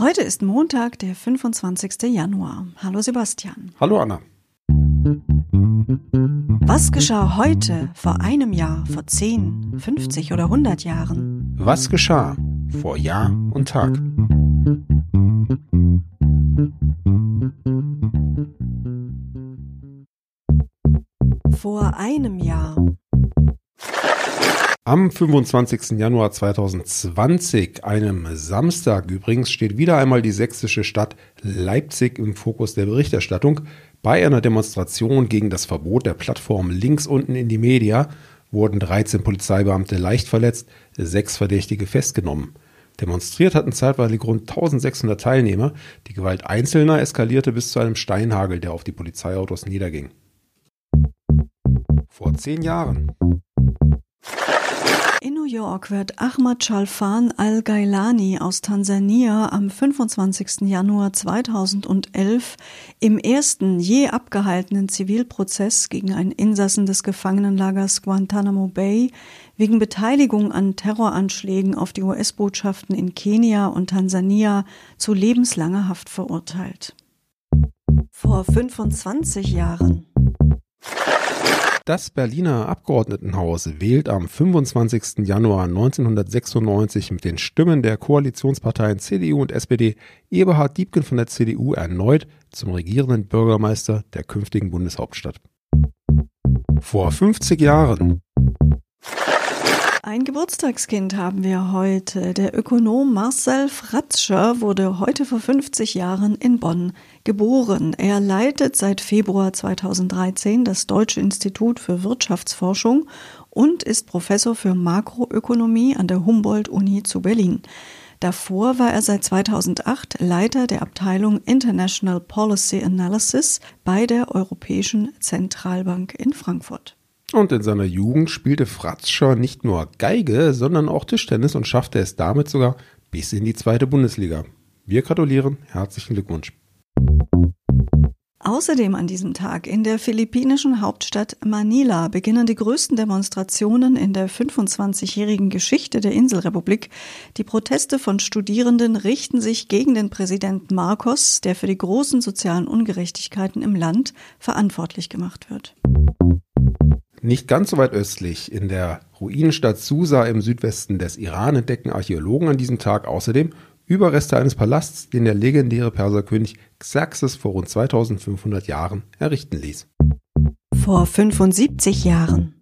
Heute ist Montag, der 25. Januar. Hallo Sebastian. Hallo Anna. Was geschah heute, vor einem Jahr, vor 10, 50 oder 100 Jahren? Was geschah vor Jahr und Tag? Vor einem Jahr. Am 25. Januar 2020, einem Samstag übrigens, steht wieder einmal die sächsische Stadt Leipzig im Fokus der Berichterstattung. Bei einer Demonstration gegen das Verbot der Plattform links unten in die Media wurden 13 Polizeibeamte leicht verletzt, sechs Verdächtige festgenommen. Demonstriert hatten zeitweilig rund 1600 Teilnehmer. Die Gewalt Einzelner eskalierte bis zu einem Steinhagel, der auf die Polizeiautos niederging. Vor zehn Jahren. York wird Ahmad Chalfan al-Gailani aus Tansania am 25. Januar 2011 im ersten je abgehaltenen Zivilprozess gegen einen Insassen des Gefangenenlagers Guantanamo Bay wegen Beteiligung an Terroranschlägen auf die US-Botschaften in Kenia und Tansania zu lebenslanger Haft verurteilt. Vor 25 Jahren. Das Berliner Abgeordnetenhaus wählt am 25. Januar 1996 mit den Stimmen der Koalitionsparteien CDU und SPD Eberhard Diebken von der CDU erneut zum regierenden Bürgermeister der künftigen Bundeshauptstadt. Vor 50 Jahren ein Geburtstagskind haben wir heute. Der Ökonom Marcel Fratzscher wurde heute vor 50 Jahren in Bonn geboren. Er leitet seit Februar 2013 das Deutsche Institut für Wirtschaftsforschung und ist Professor für Makroökonomie an der Humboldt-Uni zu Berlin. Davor war er seit 2008 Leiter der Abteilung International Policy Analysis bei der Europäischen Zentralbank in Frankfurt. Und in seiner Jugend spielte Fratzscher nicht nur Geige, sondern auch Tischtennis und schaffte es damit sogar bis in die zweite Bundesliga. Wir gratulieren, herzlichen Glückwunsch. Außerdem an diesem Tag in der philippinischen Hauptstadt Manila beginnen die größten Demonstrationen in der 25-jährigen Geschichte der Inselrepublik. Die Proteste von Studierenden richten sich gegen den Präsidenten Marcos, der für die großen sozialen Ungerechtigkeiten im Land verantwortlich gemacht wird. Nicht ganz so weit östlich, in der Ruinenstadt Susa im Südwesten des Iran, entdecken Archäologen an diesem Tag außerdem Überreste eines Palasts, den der legendäre Perserkönig Xerxes vor rund 2500 Jahren errichten ließ. Vor 75 Jahren.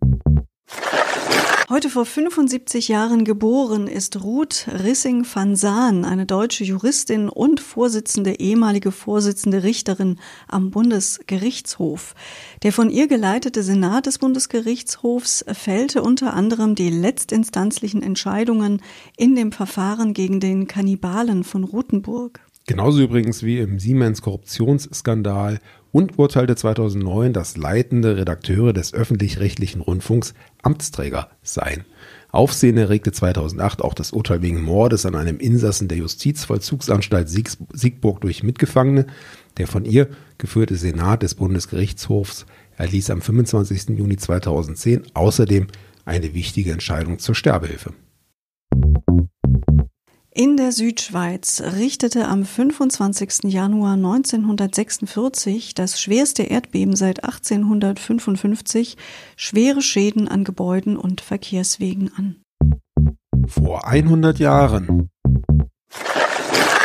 Heute vor 75 Jahren geboren ist Ruth Rissing van Saan, eine deutsche Juristin und Vorsitzende, ehemalige Vorsitzende Richterin am Bundesgerichtshof. Der von ihr geleitete Senat des Bundesgerichtshofs fällte unter anderem die letztinstanzlichen Entscheidungen in dem Verfahren gegen den Kannibalen von Rothenburg. Genauso übrigens wie im Siemens Korruptionsskandal und urteilte 2009, dass leitende Redakteure des öffentlich-rechtlichen Rundfunks Amtsträger seien. Aufsehen erregte 2008 auch das Urteil wegen Mordes an einem Insassen der Justizvollzugsanstalt Siegburg durch Mitgefangene. Der von ihr geführte Senat des Bundesgerichtshofs erließ am 25. Juni 2010 außerdem eine wichtige Entscheidung zur Sterbehilfe. In der Südschweiz richtete am 25. Januar 1946 das schwerste Erdbeben seit 1855 schwere Schäden an Gebäuden und Verkehrswegen an. Vor 100 Jahren.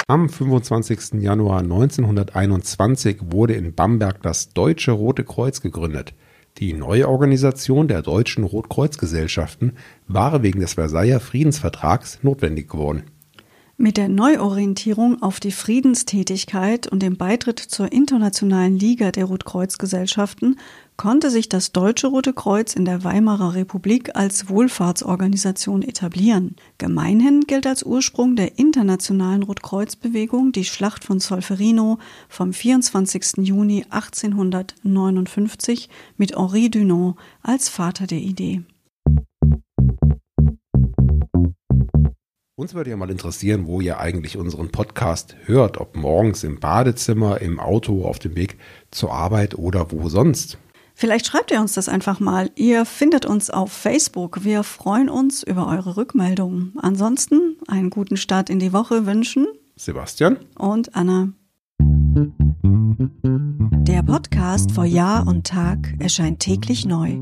Am 25. Januar 1921 wurde in Bamberg das Deutsche Rote Kreuz gegründet. Die neue Organisation der deutschen Rotkreuzgesellschaften war wegen des Versailler Friedensvertrags notwendig geworden. Mit der Neuorientierung auf die Friedenstätigkeit und dem Beitritt zur Internationalen Liga der Rotkreuzgesellschaften konnte sich das Deutsche Rote Kreuz in der Weimarer Republik als Wohlfahrtsorganisation etablieren. Gemeinhin gilt als Ursprung der internationalen Rotkreuzbewegung die Schlacht von Solferino vom 24. Juni 1859 mit Henri Dunant als Vater der Idee. Uns würde ja mal interessieren, wo ihr eigentlich unseren Podcast hört, ob morgens im Badezimmer, im Auto, auf dem Weg zur Arbeit oder wo sonst. Vielleicht schreibt ihr uns das einfach mal. Ihr findet uns auf Facebook. Wir freuen uns über eure Rückmeldungen. Ansonsten einen guten Start in die Woche wünschen Sebastian und Anna. Der Podcast vor Jahr und Tag erscheint täglich neu.